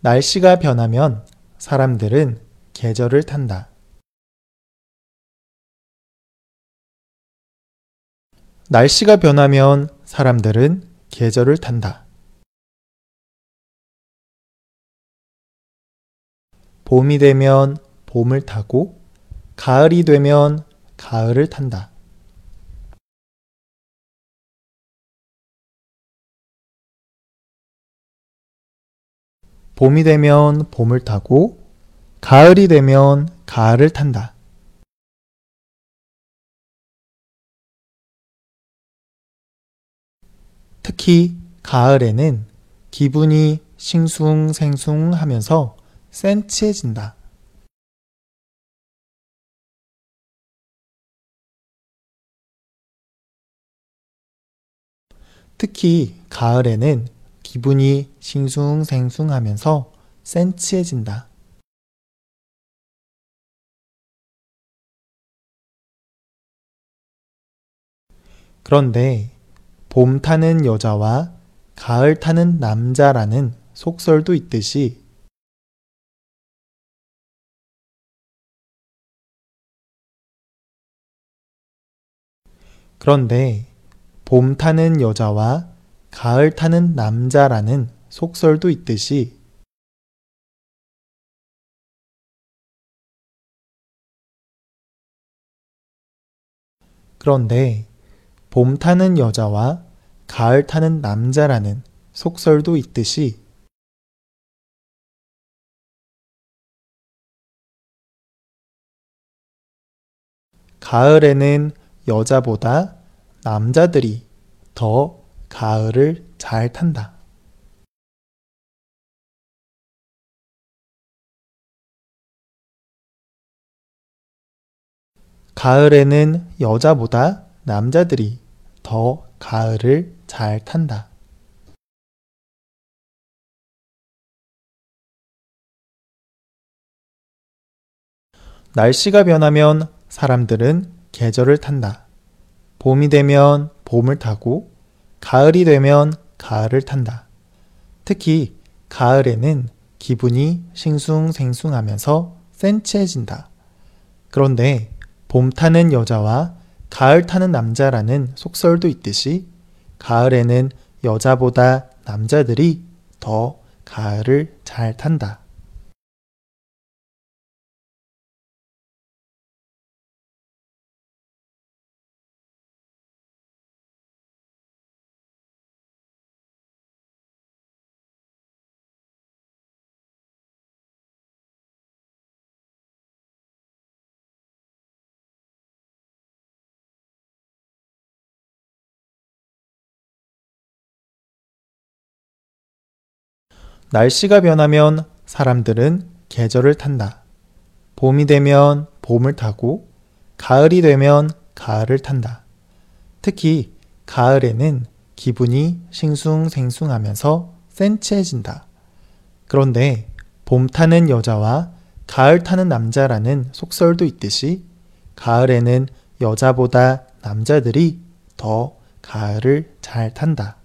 날씨가 변하면 사람들은 계절을 탄다. 날씨가 변하면 사람들은 계절을 탄다. 봄이 되면 봄을 타고 가을이 되면 가을을 탄다. 봄이 되면 봄을 타고 가을이 되면 가을을 탄다. 특히 가을에는 기분이 싱숭생숭 하면서 센치해진다. 특히 가을에는 기분이 싱숭생숭 하면서 센치해진다. 그런데 봄 타는 여자와 가을 타는 남자라는 속설도 있듯이 그런데 봄 타는 여자와 가을 타는 남자라는 속설도 있듯이 그런데 봄 타는 여자와 가을 타는 남자라는 속설도 있듯이 가을에는 여자보다 남자들이 더 가을을 잘 탄다. 가을에는 여자보다 남자들이 더 가을을 잘 탄다. 날씨가 변하면 사람들은 계절을 탄다. 봄이 되면 봄을 타고 가을이 되면 가을을 탄다. 특히 가을에는 기분이 싱숭생숭하면서 센치해진다. 그런데 봄 타는 여자와 가을 타는 남자라는 속설도 있듯이 가을에는 여자보다 남자들이 더 가을을 잘 탄다. 날씨가 변하면 사람들은 계절을 탄다. 봄이 되면 봄을 타고 가을이 되면 가을을 탄다. 특히 가을에는 기분이 싱숭생숭하면서 센치해진다. 그런데 봄 타는 여자와 가을 타는 남자라는 속설도 있듯이 가을에는 여자보다 남자들이 더 가을을 잘 탄다.